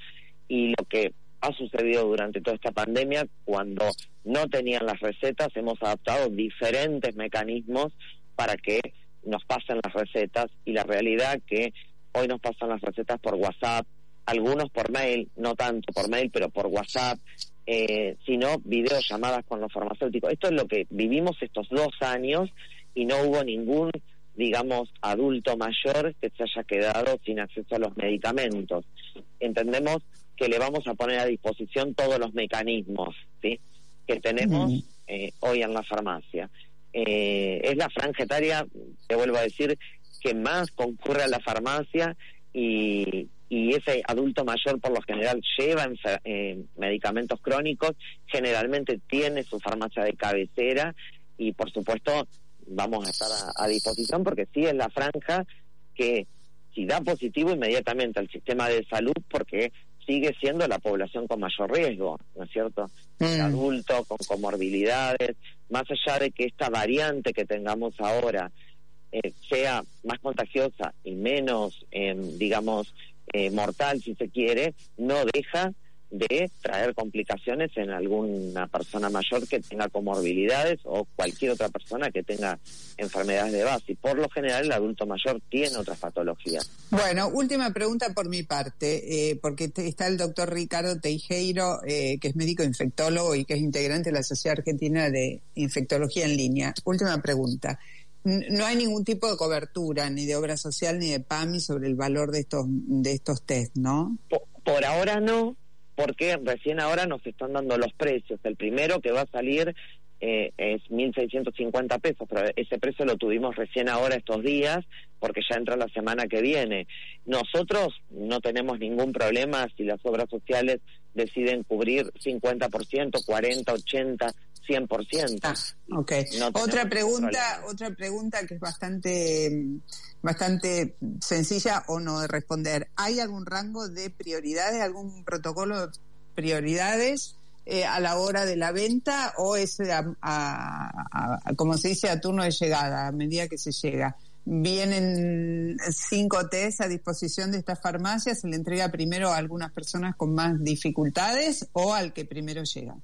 y lo que ha sucedido durante toda esta pandemia, cuando no tenían las recetas, hemos adaptado diferentes mecanismos para que nos pasen las recetas y la realidad que hoy nos pasan las recetas por WhatsApp, algunos por mail, no tanto por mail, pero por WhatsApp, eh, sino videollamadas con los farmacéuticos. Esto es lo que vivimos estos dos años y no hubo ningún digamos, adulto mayor que se haya quedado sin acceso a los medicamentos. Entendemos que le vamos a poner a disposición todos los mecanismos ¿sí? que tenemos eh, hoy en la farmacia. Eh, es la franja etaria, te vuelvo a decir, que más concurre a la farmacia y, y ese adulto mayor por lo general lleva eh, medicamentos crónicos, generalmente tiene su farmacia de cabecera y por supuesto vamos a estar a, disposición porque sí es la franja que si da positivo inmediatamente al sistema de salud porque sigue siendo la población con mayor riesgo, ¿no es cierto? Mm. Adulto, con comorbilidades, más allá de que esta variante que tengamos ahora eh, sea más contagiosa y menos, eh, digamos, eh, mortal, si se quiere, no deja de traer complicaciones en alguna persona mayor que tenga comorbilidades o cualquier otra persona que tenga enfermedades de base. Y por lo general el adulto mayor tiene otras patologías. Bueno, última pregunta por mi parte, eh, porque está el doctor Ricardo Teijeiro, eh, que es médico infectólogo y que es integrante de la Sociedad Argentina de Infectología en Línea. Última pregunta. No hay ningún tipo de cobertura, ni de obra social, ni de PAMI sobre el valor de estos, de estos test, ¿no? por ahora no, porque recién ahora nos están dando los precios. El primero que va a salir eh, es 1.650 pesos, pero ese precio lo tuvimos recién ahora estos días porque ya entra la semana que viene. Nosotros no tenemos ningún problema si las obras sociales deciden cubrir 50%, 40, 80, 100%. Ah, ok. otra pregunta, otra pregunta que es bastante bastante sencilla o no de responder. ¿Hay algún rango de prioridades, algún protocolo de prioridades eh, a la hora de la venta o es, a, como se dice, a turno de llegada, a medida que se llega? Vienen cinco test a disposición de estas farmacias, se le entrega primero a algunas personas con más dificultades o al que primero llega.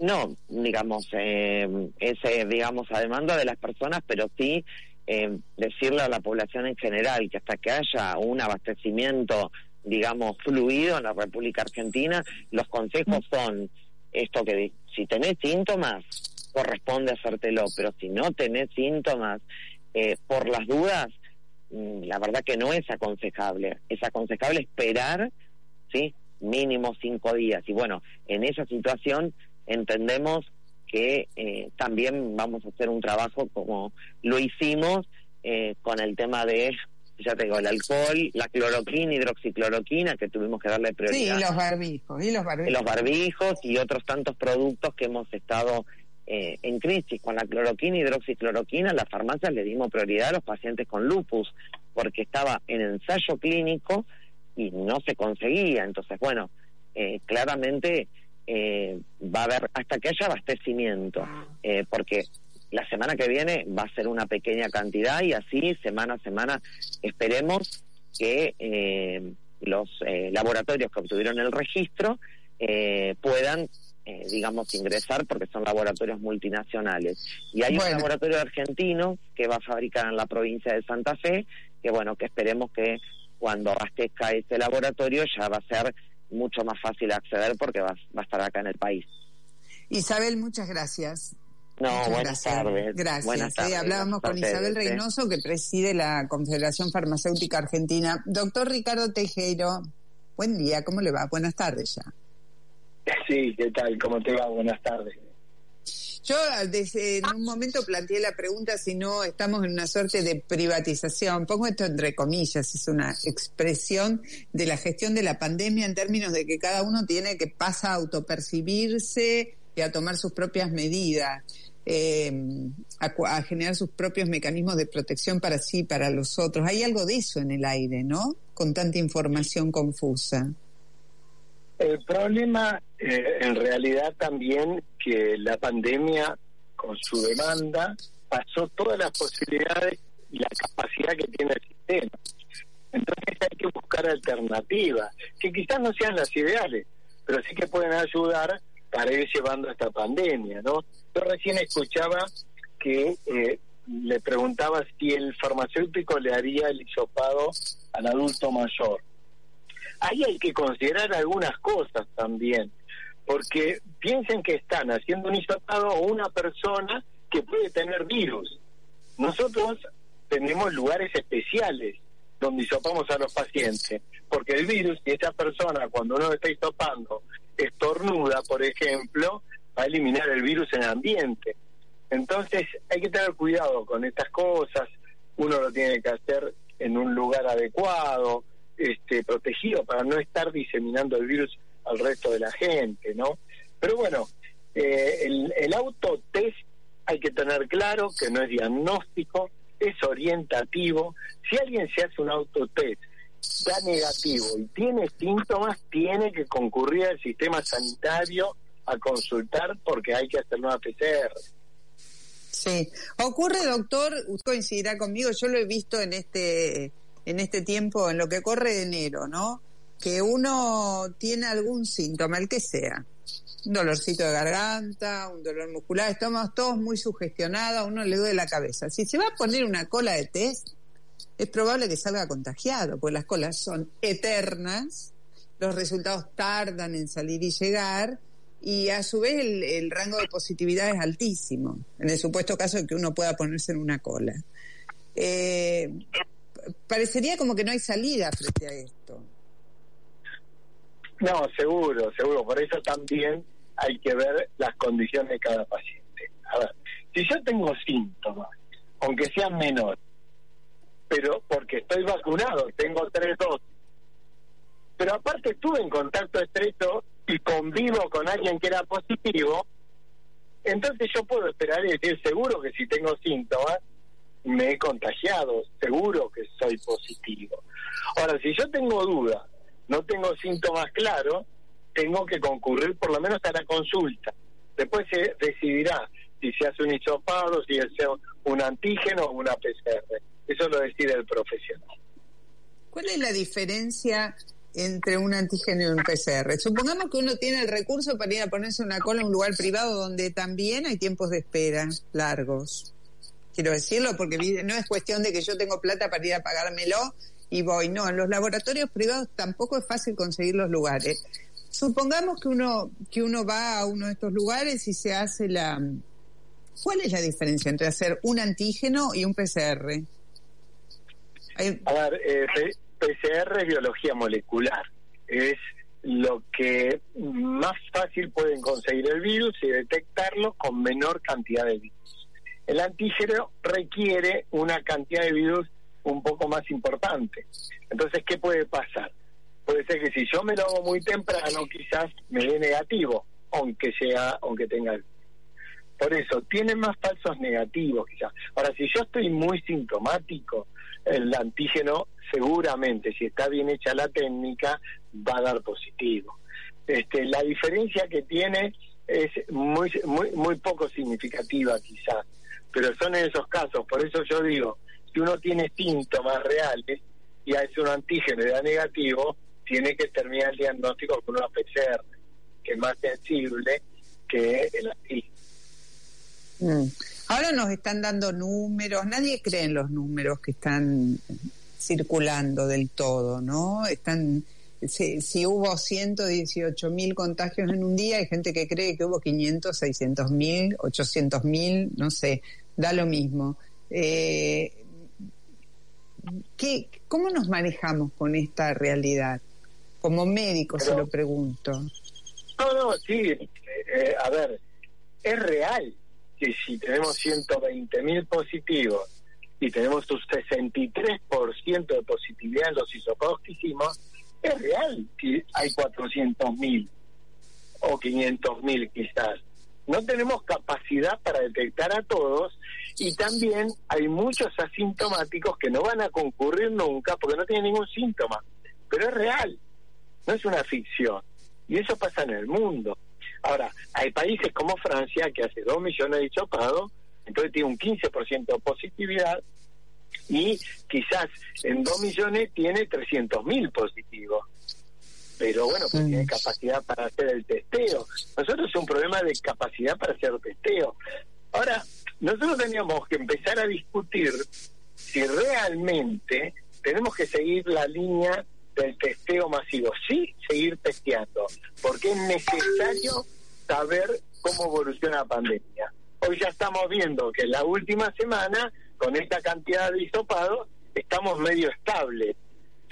No, digamos, eh, es, digamos, a demanda de las personas, pero sí eh, decirle a la población en general que hasta que haya un abastecimiento, digamos, fluido en la República Argentina, los consejos mm. son esto que si tenés síntomas, corresponde hacértelo, pero si no tenés síntomas, eh, por las dudas, mm, la verdad que no es aconsejable. Es aconsejable esperar, ¿sí? Mínimo cinco días. Y bueno, en esa situación entendemos que eh, también vamos a hacer un trabajo como lo hicimos eh, con el tema de, ya tengo el alcohol, la cloroquina, hidroxicloroquina, que tuvimos que darle prioridad. Sí, y los barbijos, y los barbijos. Los barbijos y otros tantos productos que hemos estado eh, en crisis. Con la cloroquina, hidroxicloroquina, las farmacias le dimos prioridad a los pacientes con lupus, porque estaba en ensayo clínico y no se conseguía. Entonces, bueno, claramente eh, va a haber hasta que haya abastecimiento, eh, porque la semana que viene va a ser una pequeña cantidad y así semana a semana esperemos que eh, los laboratorios que obtuvieron el registro puedan digamos, ingresar porque son laboratorios multinacionales. Y hay un laboratorio argentino que va a fabricar en la provincia de Santa Fe, que bueno, que esperemos que cuando abastezca ese laboratorio ya va a ser mucho más fácil acceder porque va, va a estar acá en el país. Isabel, muchas gracias. No, buenas tardes. Gracias. hablábamos con Isabel Reynoso, que preside la Confederación Farmacéutica Argentina. Doctor Ricardo Tejero, buen día, ¿cómo le va? Buenas tardes ya. Sí, ¿qué tal? ¿Cómo te va? Buenas tardes. Yo desde en un momento planteé la pregunta si no estamos en una suerte de privatización. Pongo esto entre comillas, es una expresión de la gestión de la pandemia en términos de que cada uno tiene que pasar a autopercibirse y a tomar sus propias medidas. Eh, a, generar sus propios mecanismos de protección para sí para los otros. Hay algo de eso en el aire, ¿no? Con tanta información confusa. El problema eh, en realidad también que la pandemia con su demanda pasó todas las posibilidades y la capacidad que tiene el sistema. Entonces hay que buscar alternativas, que quizás no sean las ideales, pero sí que pueden ayudar para ir llevando esta pandemia, ¿no? Yo recién escuchaba que eh, le preguntaba si el farmacéutico le haría el hisopado al adulto mayor ahí hay que considerar algunas cosas también, porque piensen que están haciendo un hisopado a una persona que puede tener virus. Nosotros tenemos lugares especiales donde hisopamos a los pacientes, porque el virus, y esa persona cuando uno está hisopando estornuda, por ejemplo, va a eliminar el virus en el ambiente. Entonces hay que tener cuidado con estas cosas, uno lo tiene que hacer en un lugar adecuado, este, protegido para no estar diseminando el virus al resto de la gente, ¿no? Pero bueno, eh, el, autotest hay que tener claro que no es diagnóstico, es orientativo. Si alguien se hace un autotest, da negativo y tiene síntomas, tiene que concurrir al sistema sanitario a consultar porque hay que hacer una PCR. Sí, ocurre, doctor, usted coincidirá conmigo, yo lo he visto en este en este tiempo, en lo que corre de enero, ¿no? Que uno tiene algún síntoma, el que sea, un dolorcito de garganta, un dolor muscular, estamos todos muy sugestionados, a uno le duele la cabeza. Si se va a poner una cola de test, es probable que salga contagiado, porque las colas son eternas, los resultados tardan en salir y llegar, y a su vez el, rango de positividad es altísimo, en el supuesto caso de que uno pueda ponerse en una cola. Eh, parecería como que no hay salida frente a esto. No, seguro, seguro. Por eso también hay que ver las condiciones de cada paciente. A ver, si yo tengo síntomas, aunque sean menores, pero porque estoy vacunado, tengo tres dosis, pero aparte estuve en contacto estrecho y convivo con alguien que era positivo, entonces yo puedo esperar y decir seguro que si tengo síntomas, me he contagiado, seguro que soy positivo. Ahora, si yo tengo duda, no tengo síntomas claros, tengo que concurrir por lo menos a la consulta. Después se decidirá si se hace un hisopado, si es un antígeno o una PCR. Eso lo decide el profesional. ¿Cuál es la diferencia entre un antígeno y un PCR? Supongamos que uno tiene el recurso para ir a ponerse una cola en un lugar privado donde también hay tiempos de espera largos quiero decirlo, porque no es cuestión de que yo tengo plata para ir a pagármelo y voy. No, en los laboratorios privados tampoco es fácil conseguir los lugares. Supongamos que uno, que uno va a uno de estos lugares y se hace la... ¿Cuál es la diferencia entre hacer un antígeno y un PCR? A ver, eh, PCR es biología molecular. Es lo que más fácil pueden conseguir el virus y detectarlo con menor cantidad de virus. El antígeno requiere una cantidad de virus un poco más importante. Entonces, ¿qué puede pasar? Puede ser que si yo me lo hago muy temprano, quizás me dé negativo, aunque sea, aunque tenga por eso, tiene más falsos negativos quizás. Ahora, si yo estoy muy sintomático, el antígeno seguramente, si está bien hecha la técnica, va a dar positivo. Este, la diferencia que tiene es muy, muy, muy poco significativa quizás pero son en esos casos. Por eso yo digo, si uno tiene síntomas reales y hace un antígeno y da negativo, tiene que terminar el diagnóstico con una PCR, que es más sensible que el antígeno. Mm. Ahora nos están dando números, nadie cree en los números que están circulando del todo, ¿no? Están si, si, hubo 118 mil contagios en un día, hay gente que cree que hubo 500, 600 mil, 800 mil, no sé da lo mismo. Eh, ¿qué, ¿Cómo nos manejamos con esta realidad? Como médico se lo pregunto. No, no, sí, eh, a ver, es real que si tenemos 120 mil positivos y tenemos un 63% de positividad en los hisopados que hicimos, es real que hay 400 mil o 500 mil quizás no tenemos capacidad para detectar a todos y también hay muchos asintomáticos que no van a concurrir nunca porque no tienen ningún síntoma, pero es real, no es una ficción. Y eso pasa en el mundo. Ahora, hay países como Francia que hace 2 millones de chocados, entonces tiene un 15% de positividad y quizás en 2 millones tiene 300 mil positivos pero bueno, pues tiene capacidad para hacer el testeo. Nosotros es un problema de capacidad para hacer testeo. Ahora, nosotros teníamos que empezar a discutir si realmente tenemos que seguir la línea del testeo masivo. Sí, seguir testeando, porque es necesario saber cómo evoluciona la pandemia. Hoy ya estamos viendo que en la última semana con esta cantidad de hisopados estamos medio estables.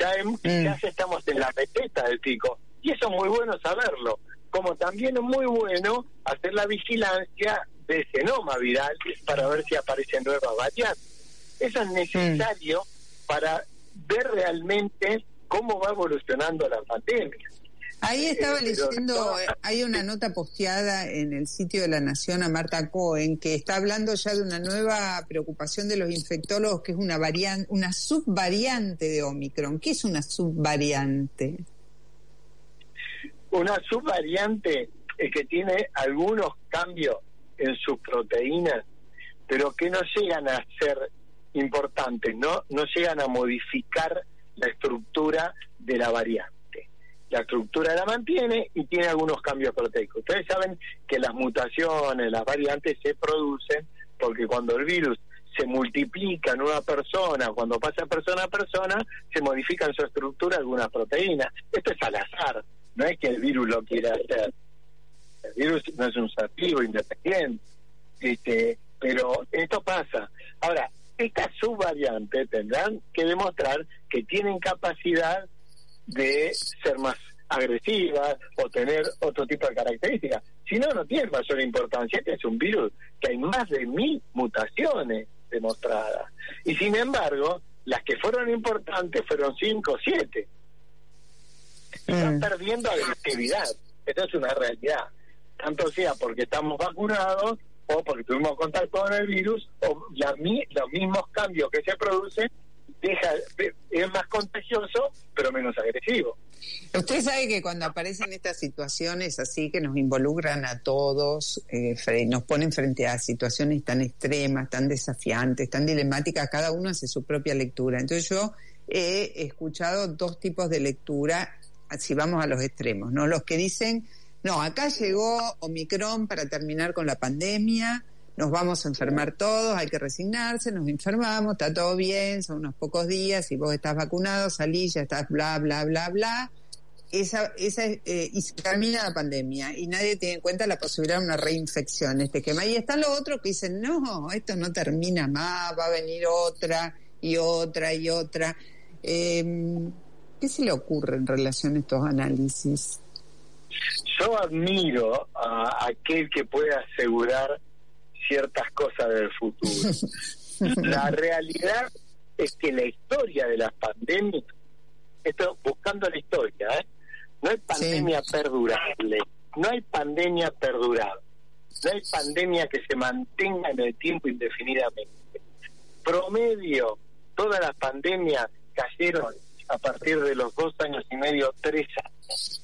Ya en, quizás estamos en la peteta del pico. Y eso es muy bueno saberlo. Como también es muy bueno hacer la vigilancia de genoma viral para ver si aparecen nuevas variantes. Eso es necesario para ver realmente cómo va evolucionando la pandemia. Ahí estaba Eh, leyendo, no- eh, hay una nota posteada en el sitio de la Nación a Marta Cohen que está hablando ya de una nueva preocupación de los infectólogos que es una variante, una subvariante de Omicron. ¿Qué es una subvariante? Una subvariante es que tiene algunos cambios en sus proteínas, pero que no llegan a ser importantes, no, no llegan a modificar la estructura de la variante. La estructura la mantiene y tiene algunos cambios proteicos. Ustedes saben que las mutaciones, las variantes se producen porque cuando el virus se multiplica en una persona, cuando pasa persona a persona, se modifica en su estructura algunas proteínas. Esto es al azar, no es que el virus lo quiera hacer. El virus no es un ser vivo independiente, este, pero esto pasa. Ahora, estas subvariantes tendrán que demostrar que tienen capacidad de ser más agresivas o tener otro tipo de características. Si no, no tiene mayor importancia. Este es un virus que hay más de mil mutaciones demostradas. Y sin embargo, las que fueron importantes fueron cinco o siete. Están perdiendo agresividad. Esto es una realidad. Tanto sea porque estamos vacunados o porque tuvimos contacto con el virus o la los mismos cambios que se producen deja es más contagioso pero menos agresivo. Usted sabe que cuando aparecen estas situaciones así que nos involucran a todos, eh, nos ponen frente a situaciones tan extremas, tan desafiantes, tan dilemáticas, cada uno hace su propia lectura. Entonces yo he escuchado dos tipos de lectura, si vamos a los extremos, ¿no? Los que dicen, no, acá llegó Omicron para terminar con la pandemia, nos vamos a enfermar todos, hay que resignarse, nos enfermamos, está todo bien, son unos pocos días, si vos estás vacunado, salís, ya estás bla, bla, bla, bla. Esa, esa, eh, y se termina la pandemia y nadie tiene en cuenta la posibilidad de una reinfección, este quema. Y están los otros que dicen, no, esto no termina más, va a venir otra y otra y otra. Eh, ¿Qué se le ocurre en relación a estos análisis? Yo admiro a aquel que puede asegurar ciertas cosas del futuro. <laughs> la realidad es que la historia de las pandemias, esto buscando la historia, ¿eh? no hay pandemia perdurable, no hay pandemia perdurable, no hay pandemia que se mantenga en el tiempo indefinidamente. Promedio, todas las pandemias cayeron a partir de los dos años y medio, tres años.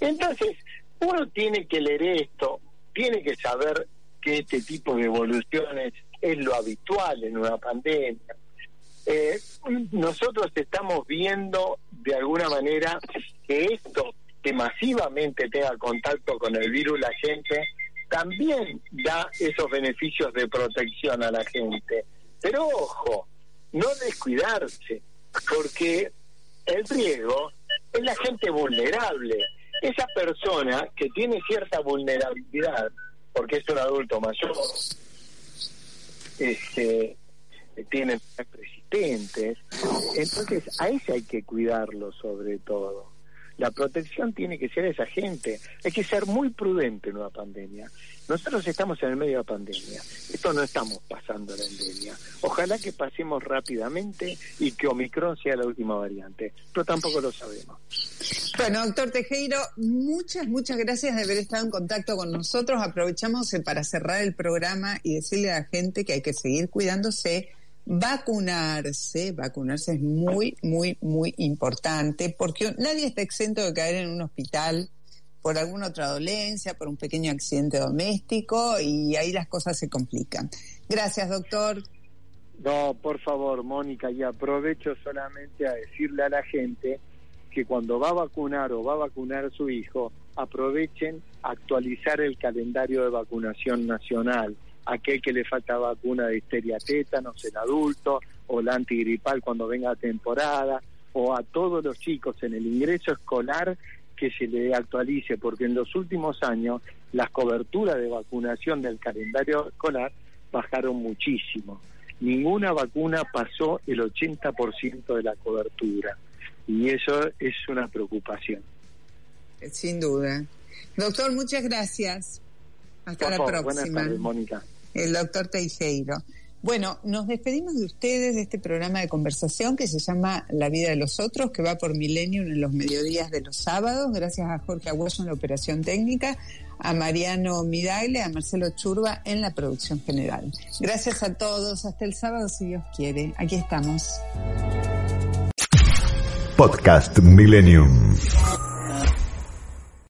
Entonces, uno tiene que leer esto, tiene que saber que este tipo de evoluciones es lo habitual en una pandemia. Eh, nosotros estamos viendo de alguna manera que esto, que masivamente tenga contacto con el virus la gente, también da esos beneficios de protección a la gente. Pero ojo, no descuidarse, porque el riesgo es la gente vulnerable. Esa persona que tiene cierta vulnerabilidad, porque es un adulto mayor, este, tiene persistentes, entonces a ese hay que cuidarlo sobre todo. La protección tiene que ser esa gente. Hay que ser muy prudente en una pandemia. Nosotros estamos en el medio de la pandemia. Esto no estamos pasando la endemia. Ojalá que pasemos rápidamente y que Omicron sea la última variante. Pero tampoco lo sabemos. Bueno, doctor Tejero, muchas, muchas gracias de haber estado en contacto con nosotros. Aprovechamos para cerrar el programa y decirle a la gente que hay que seguir cuidándose, vacunarse, vacunarse es muy, muy, muy importante porque nadie está exento de caer en un hospital por alguna otra dolencia, por un pequeño accidente doméstico y ahí las cosas se complican. Gracias, doctor. No, por favor, Mónica, y aprovecho solamente a decirle a la gente que cuando va a vacunar o va a vacunar a su hijo, aprovechen actualizar el calendario de vacunación nacional. Aquel que le falta vacuna de histeria tétanos en adulto o la antigripal cuando venga la temporada o a todos los chicos en el ingreso escolar que se le actualice, porque en los últimos años las coberturas de vacunación del calendario escolar bajaron muchísimo. ninguna vacuna pasó el 80% de la cobertura y eso es una preocupación. Sin duda. Doctor, muchas gracias. Hasta la próxima. Buenas tardes, Mónica. El doctor Teijeiro. Bueno, nos despedimos de ustedes de este programa de conversación que se llama La vida de los otros, que va por Millennium en los mediodías de los sábados. Gracias a Jorge Aguayo en la operación técnica, a Mariano Midagle, a Marcelo Churba en la producción general. Gracias a todos. Hasta el sábado, si Dios quiere. Aquí estamos. Podcast Millennium.